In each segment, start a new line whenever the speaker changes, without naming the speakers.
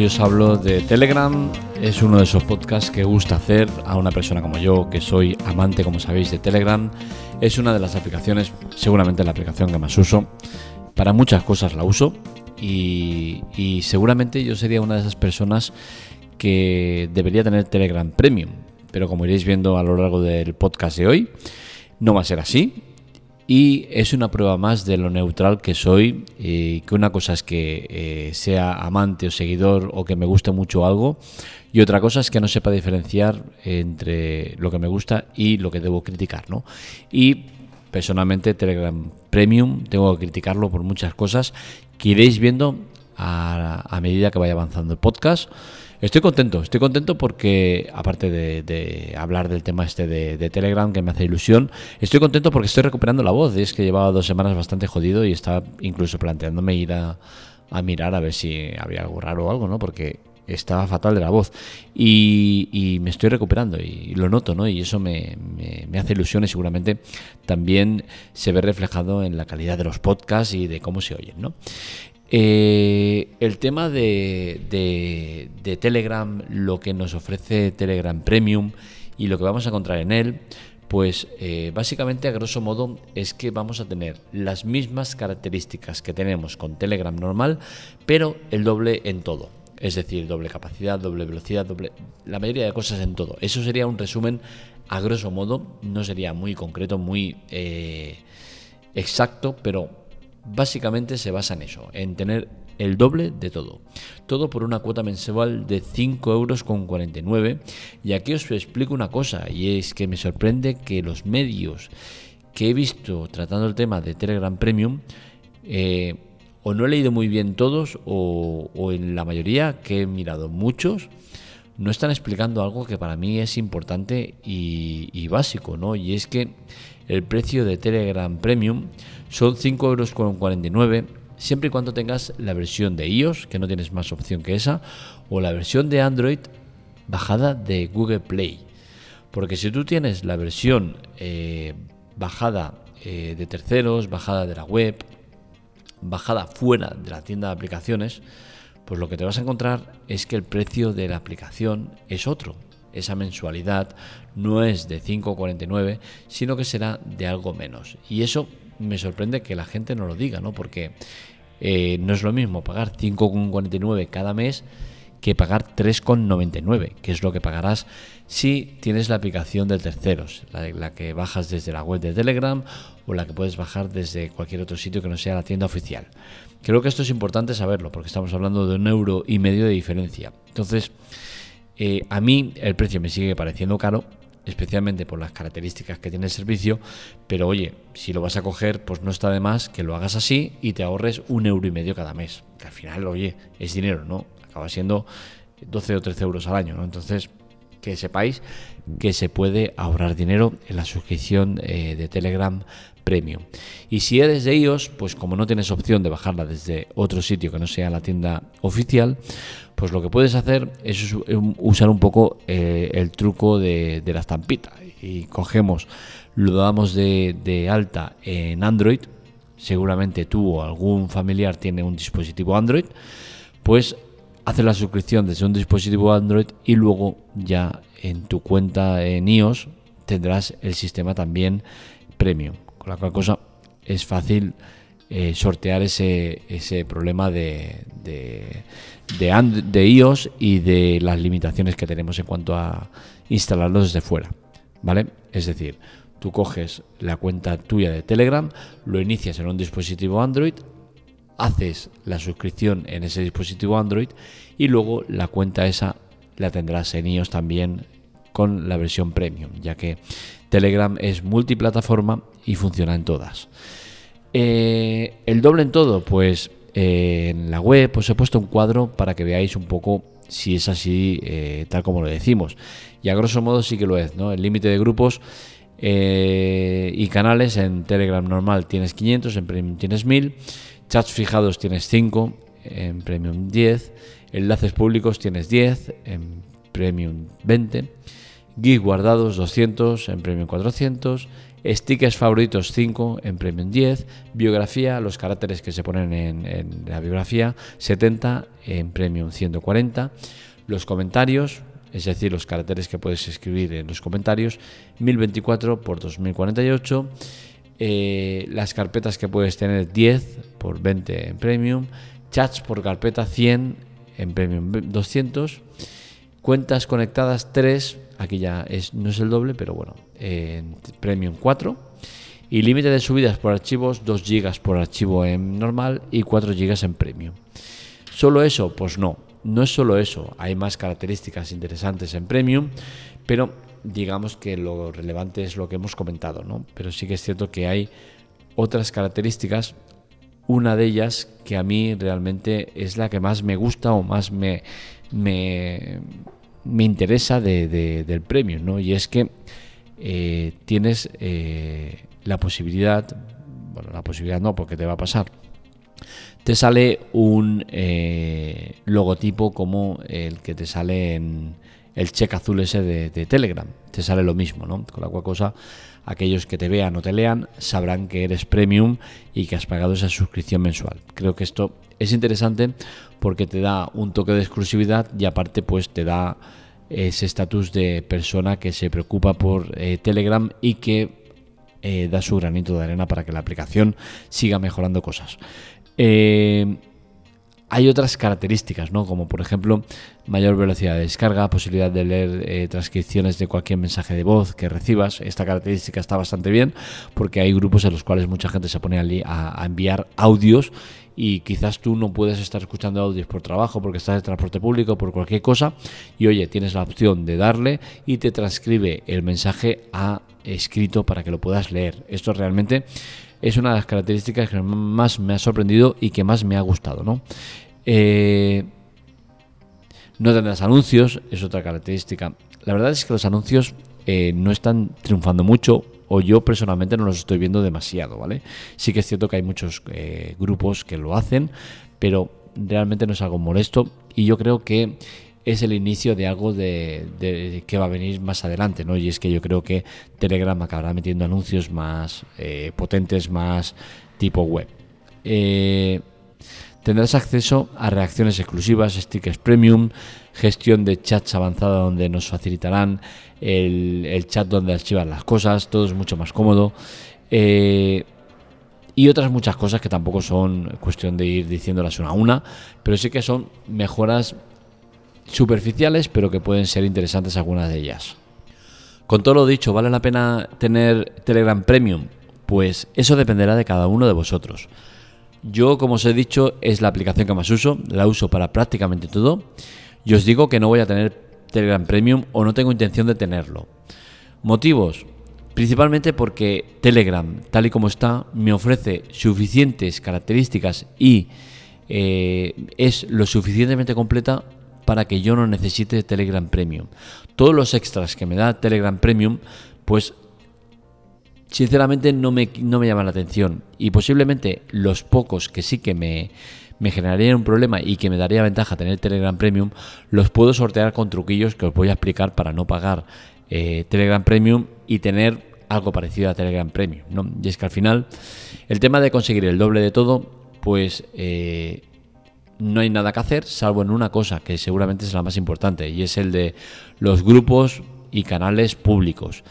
hoy os hablo de Telegram. Es uno de esos podcasts que gusta hacer a una persona como yo, que soy amante, como sabéis, de Telegram. Es una de las aplicaciones, seguramente la aplicación que más uso. Para muchas cosas la uso y, y seguramente yo sería una de esas personas que debería tener Telegram Premium. Pero como iréis viendo a lo largo del podcast de hoy, no va a ser así y es una prueba más de lo neutral que soy, y que una cosa es que eh, sea amante o seguidor o que me guste mucho algo y otra cosa es que no sepa diferenciar entre lo que me gusta y lo que debo criticar, ¿no? Y personalmente Telegram Premium tengo que criticarlo por muchas cosas que iréis viendo a medida que vaya avanzando el podcast. Estoy contento, estoy contento porque, aparte de, hablar del tema este de, Telegram, que me hace ilusión, estoy contento porque estoy recuperando la voz. Es que llevaba dos semanas bastante jodido y estaba incluso planteándome ir a, mirar a ver si había algo raro o algo, ¿no? Porque estaba fatal de la voz y, me estoy recuperando y, lo noto, ¿no? Y eso me, me, hace ilusión y seguramente también se ve reflejado en la calidad de los podcasts y de cómo se oyen, ¿no? Eh, el tema de, de, Telegram, lo que nos ofrece Telegram Premium y lo que vamos a encontrar en él, pues eh, básicamente a grosso modo es que vamos a tener las mismas características que tenemos con Telegram normal, pero el doble en todo. Es decir, doble capacidad, doble velocidad, doble... la mayoría de cosas en todo. Eso sería un resumen a grosso modo, no sería muy concreto, muy eh, exacto, pero básicamente se basa en eso, en tener el doble de todo. Todo por una cuota mensual de 5 euros con 49. Y aquí os explico una cosa, y es que me sorprende que los medios que he visto tratando el tema de Telegram Premium, eh, o no he leído muy bien todos, o, en la mayoría, que he mirado muchos, no están explicando algo que para mí es importante y, y básico, ¿no? Y es que el precio de Telegram Premium son 5,49 euros siempre y cuando tengas la versión de iOS, que no tienes más opción que esa, o la versión de Android bajada de Google Play. Porque si tú tienes la versión eh, bajada eh, de terceros, bajada de la web, bajada fuera de la tienda de aplicaciones, pues lo que te vas a encontrar es que el precio de la aplicación es otro, esa mensualidad no es de 5,49, sino que será de algo menos. Y eso me sorprende que la gente no lo diga, ¿no? Porque eh, no es lo mismo pagar 5,49 cada mes que pagar 3,99, que es lo que pagarás si tienes la aplicación de terceros, la, que bajas desde la web de Telegram o la que puedes bajar desde cualquier otro sitio que no sea la tienda oficial. Creo que esto es importante saberlo, porque estamos hablando de un euro y medio de diferencia. Entonces, eh, a mí el precio me sigue pareciendo caro, especialmente por las características que tiene el servicio, pero oye, si lo vas a coger, pues no está de más que lo hagas así y te ahorres un euro y medio cada mes, que al final, oye, es dinero, ¿no? Acaba siendo 12 o 13 euros al año, ¿no? Entonces, que sepáis que se puede ahorrar dinero en la suscripción eh, de Telegram Premium. Y si eres de iOS, pues como no tienes opción de bajarla desde otro sitio que no sea la tienda oficial, pues lo que puedes hacer es usar un poco eh, el truco de, la estampita. Y cogemos, lo damos de, alta en Android, seguramente tú o algún familiar tiene un dispositivo Android, pues haces la suscripción desde un dispositivo Android y luego ya en tu cuenta en iOS tendrás el sistema también premium. Con la cual cosa es fácil eh, sortear ese, ese problema de, de, iOS y de las limitaciones que tenemos en cuanto a instalarlo desde fuera. ¿Vale? Es decir, tú coges la cuenta tuya de Telegram, lo inicias en un dispositivo Android, haces la suscripción en ese dispositivo Android y luego la cuenta esa la tendrás en iOS también con la versión premium, ya que Telegram es multiplataforma y funciona en todas. Eh, el doble en todo, pues eh, en la web pues he puesto un cuadro para que veáis un poco si es así eh, tal como lo decimos. Y a grosso modo sí que lo es, ¿no? El límite de grupos y canales en Telegram normal tienes 500, en Premium tienes 1000, chats fijados tienes 5, en Premium 10, enlaces públicos tienes 10, en Premium 20, GIF guardados 200 en Premium 400, stickers favoritos 5 en Premium 10, biografía, los caracteres que se ponen en, la biografía 70 en Premium 140, los comentarios, es decir, los caracteres que puedes escribir en los comentarios 1024 por 2048, eh, las carpetas que puedes tener 10 por 20 en Premium, chats por carpeta 100 en Premium 200, cuentas conectadas 3 Aquí ya es, no es el doble, pero bueno, en Premium 4. Y límite de subidas por archivos 2 GB por archivo en normal y 4 GB en Premium. ¿Solo eso? Pues no, no es solo eso. Hay más características interesantes en Premium, pero digamos que lo relevante es lo que hemos comentado, ¿no? Pero sí que es cierto que hay otras características. Una de ellas que a mí realmente es la que más me gusta o más me, me, me interesa de, del premio, ¿no? Y es que eh, tienes eh, la posibilidad, bueno, la posibilidad no, porque te va a pasar. Te sale un eh, logotipo como el que te sale en el check azul ese de, Telegram. Te sale lo mismo, ¿no? Con la cual cosa, aquellos que te vean o te lean sabrán que eres premium y que has pagado esa suscripción mensual. Creo que esto es interesante porque te da un toque de exclusividad y aparte pues te da ese estatus de persona que se preocupa por eh, Telegram y que eh, da su granito de arena para que la aplicación siga mejorando cosas. Eh, hay otras características, ¿no? Como por ejemplo mayor velocidad de descarga, posibilidad de leer transcripciones de cualquier mensaje de voz que recibas. Esta característica está bastante bien porque hay grupos en los cuales mucha gente se pone a, a enviar audios y quizás tú no puedes estar escuchando audios por trabajo, porque estás en transporte público, por cualquier cosa, y oye, tienes la opción de darle y te transcribe el mensaje a escrito para que lo puedas leer. Esto realmente es una de las características que más me ha sorprendido y que más me ha gustado, ¿no? Eh, no tendrás anuncios, es otra característica. La verdad es que los anuncios eh, no están triunfando mucho o yo personalmente no los estoy viendo demasiado, ¿vale? Sí que es cierto que hay muchos eh, grupos que lo hacen, pero realmente no es algo molesto y yo creo que es el inicio de algo de, que va a venir más adelante, ¿no? Y es que yo creo que Telegram acabará metiendo anuncios más eh, potentes, más tipo web. Eh, tendrás acceso a reacciones exclusivas, stickers premium, gestión de chats avanzada donde nos facilitarán el, chat donde archivan las cosas, todo es mucho más cómodo. Eh, y otras muchas cosas que tampoco son cuestión de ir diciéndolas una a una, pero sí que son mejoras superficiales, pero que pueden ser interesantes algunas de ellas. Con todo lo dicho, ¿vale la pena tener Telegram Premium? Pues eso dependerá de cada uno de vosotros. Yo, como os he dicho, es la aplicación que más uso, la uso para prácticamente todo. Y os digo que no voy a tener Telegram Premium o no tengo intención de tenerlo. Motivos. Principalmente porque Telegram, tal y como está, me ofrece suficientes características y eh, es lo suficientemente completa para que yo no necesite Telegram Premium. Todos los extras que me da Telegram Premium, pues sinceramente no me, no me llaman la atención. Y posiblemente los pocos que sí que me, me generaría un problema y que me daría ventaja tener Telegram Premium, los puedo sortear con truquillos que os voy a explicar para no pagar eh, Telegram Premium y tener algo parecido a Telegram Premium. ¿no? Y es que al final el tema de conseguir el doble de todo, pues eh, no hay nada que hacer, salvo en una cosa que seguramente es la más importante, y es el de los grupos y canales públicos.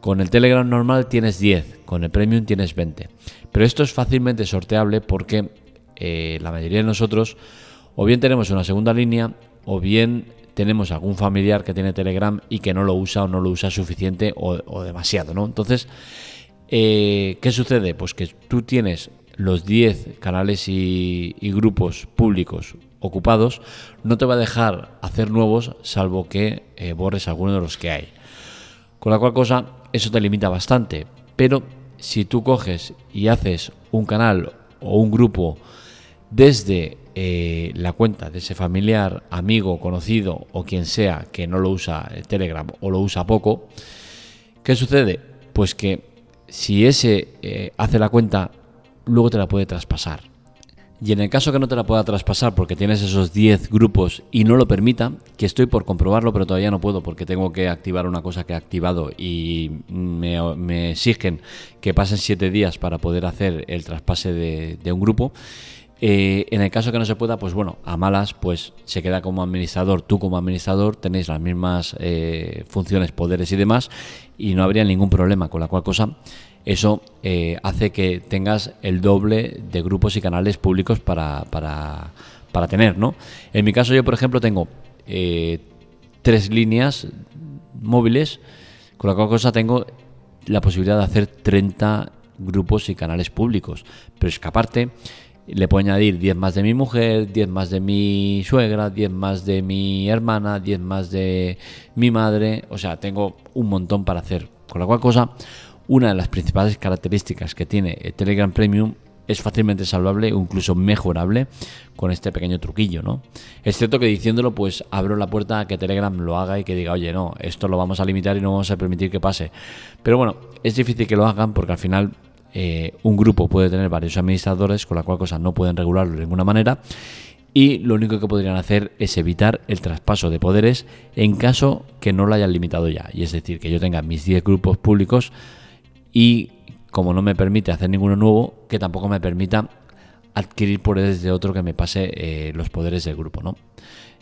Con el Telegram normal tienes 10, con el Premium tienes 20. Pero esto es fácilmente sorteable porque eh, la mayoría de nosotros o bien tenemos una segunda línea o bien tenemos algún familiar que tiene Telegram y que no lo usa o no lo usa suficiente o, demasiado, ¿no? Entonces, eh, ¿qué sucede? Pues que tú tienes los 10 canales y, grupos públicos ocupados, no te va a dejar hacer nuevos salvo que eh, borres alguno de los que hay. Con la cual cosa, eso te limita bastante. Pero si tú coges y haces un canal o un grupo desde eh, la cuenta de ese familiar, amigo, conocido o quien sea que no lo usa Telegram o lo usa poco, ¿qué sucede? Pues que si ese eh, hace la cuenta, luego te la puede traspasar. Y en el caso que no te la pueda traspasar porque tienes esos 10 grupos y no lo permita, que estoy por comprobarlo, pero todavía no puedo porque tengo que activar una cosa que he activado y me, exigen que pasen 7 días para poder hacer el traspase de, un grupo. Eh, en el caso que no se pueda, pues bueno, a malas, pues se queda como administrador, tú como administrador tenéis las mismas eh, funciones, poderes y demás, y no habría ningún problema, con la cual cosa eso eh, hace que tengas el doble de grupos y canales públicos para, para, tener, ¿no? En mi caso yo, por ejemplo, tengo eh, tres líneas móviles, con la cual cosa tengo la posibilidad de hacer 30 grupos y canales públicos. Pero es que aparte le puedo añadir 10 más de mi mujer, 10 más de mi suegra, 10 más de mi hermana, 10 más de mi madre. O sea, tengo un montón para hacer. Con la cual cosa, una de las principales características que tiene Telegram Premium es fácilmente salvable o incluso mejorable con este pequeño truquillo, ¿no? Es cierto que diciéndolo, pues abro la puerta a que Telegram lo haga y que diga, oye, no, esto lo vamos a limitar y no vamos a permitir que pase. Pero bueno, es difícil que lo hagan porque al final eh, un grupo puede tener varios administradores, con la cual cosa no pueden regularlo de ninguna manera. Y lo único que podrían hacer es evitar el traspaso de poderes en caso que no lo hayan limitado ya. Y es decir, que yo tenga mis 10 grupos públicos y como no me permite hacer ninguno nuevo, que tampoco me permita adquirir poderes de otro que me pase eh, los poderes del grupo, ¿no?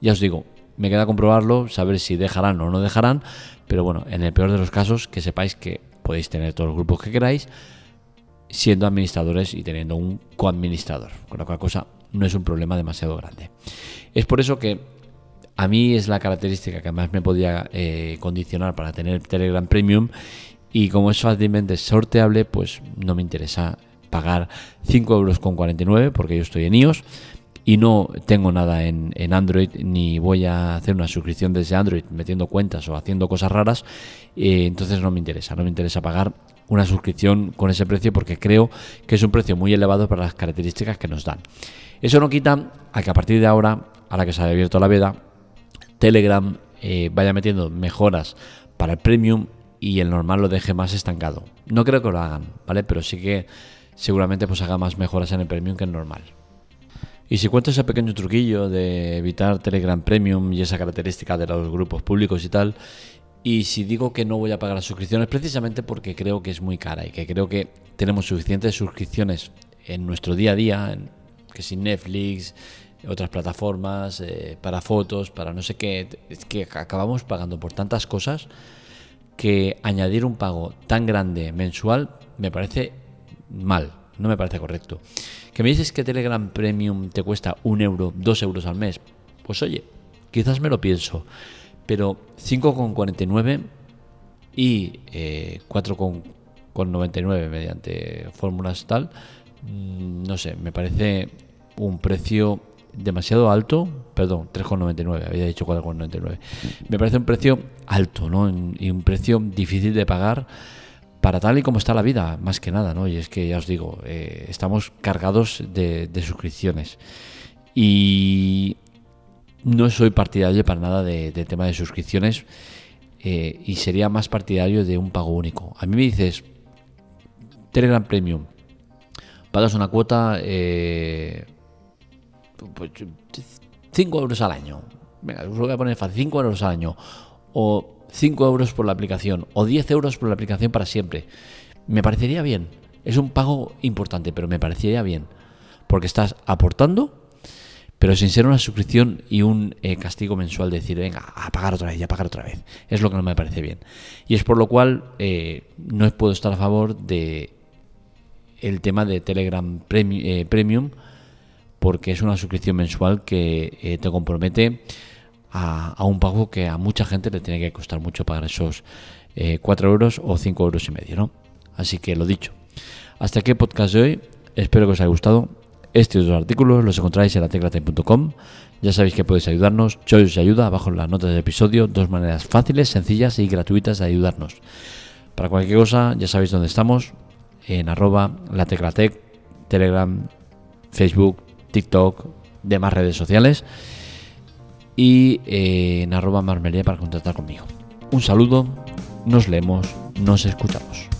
Ya os digo, me queda comprobarlo, saber si dejarán o no dejarán, pero bueno, en el peor de los casos, que sepáis que podéis tener todos los grupos que queráis, siendo administradores y teniendo un coadministrador, con lo cual cosa no es un problema demasiado grande. Es por eso que a mí es la característica que más me podía eh, condicionar para tener Telegram Premium y como es fácilmente sorteable, pues no me interesa pagar 5 euros con 49 porque yo estoy en iOS y no tengo nada en, Android ni voy a hacer una suscripción desde Android metiendo cuentas o haciendo cosas raras, eh, entonces no me interesa, no me interesa pagar una suscripción con ese precio porque creo que es un precio muy elevado para las características que nos dan. Eso no quita a que a partir de ahora, ahora que se ha abierto la veda, Telegram eh, vaya metiendo mejoras para el premium y el normal lo deje más estancado. No creo que lo hagan, ¿vale? Pero sí que seguramente pues haga más mejoras en el Premium que en normal. Y si cuento ese pequeño truquillo de evitar Telegram Premium y esa característica de los grupos públicos y tal, y si digo que no voy a pagar las suscripciones precisamente porque creo que es muy cara y que creo que tenemos suficientes suscripciones en nuestro día a día, que sin Netflix, otras plataformas, eh, para fotos, para no sé qué, es que acabamos pagando por tantas cosas que añadir un pago tan grande mensual me parece mal, no me parece correcto. Que me dices que Telegram Premium te cuesta un euro, dos euros al mes. Pues oye, quizás me lo pienso, pero 5,49 y eh, 4,99 mediante fórmulas tal, mm, no sé, me parece un precio demasiado alto, perdón, 3,99, había dicho 4,99. Me parece un precio alto, ¿no? Y un precio difícil de pagar para tal y como está la vida, más que nada, ¿no? Y es que ya os digo, eh, estamos cargados de, suscripciones. Y no soy partidario para nada de, tema de suscripciones eh, y sería más partidario de un pago único. A mí me dices, Telegram Premium, pagas una cuota... Eh, 5 pues, euros al año. Venga, os lo voy a poner fácil, 5 euros al año. O 5 euros por la aplicación. O 10 euros por la aplicación para siempre. Me parecería bien. Es un pago importante, pero me parecería bien. Porque estás aportando, pero sin ser una suscripción y un eh, castigo mensual de decir, venga, a pagar otra vez y a pagar otra vez. Es lo que no me parece bien. Y es por lo cual eh, no puedo estar a favor de el tema de Telegram eh, Premium porque es una suscripción mensual que eh, te compromete a, un pago que a mucha gente le tiene que costar mucho pagar esos 4 eh, euros o 5 euros y medio, ¿no? Así que lo dicho. Hasta aquí el podcast de hoy. Espero que os haya gustado. Estos dos artículos los encontráis en la teclatime.com. Ya sabéis que podéis ayudarnos. Yo os ayuda abajo en las notas del episodio. Dos maneras fáciles, sencillas y gratuitas de ayudarnos. Para cualquier cosa, ya sabéis dónde estamos. En arroba la teclatec, Telegram, Facebook, TikTok, demás redes sociales y eh, en arroba para contactar conmigo. Un saludo, nos leemos, nos escuchamos.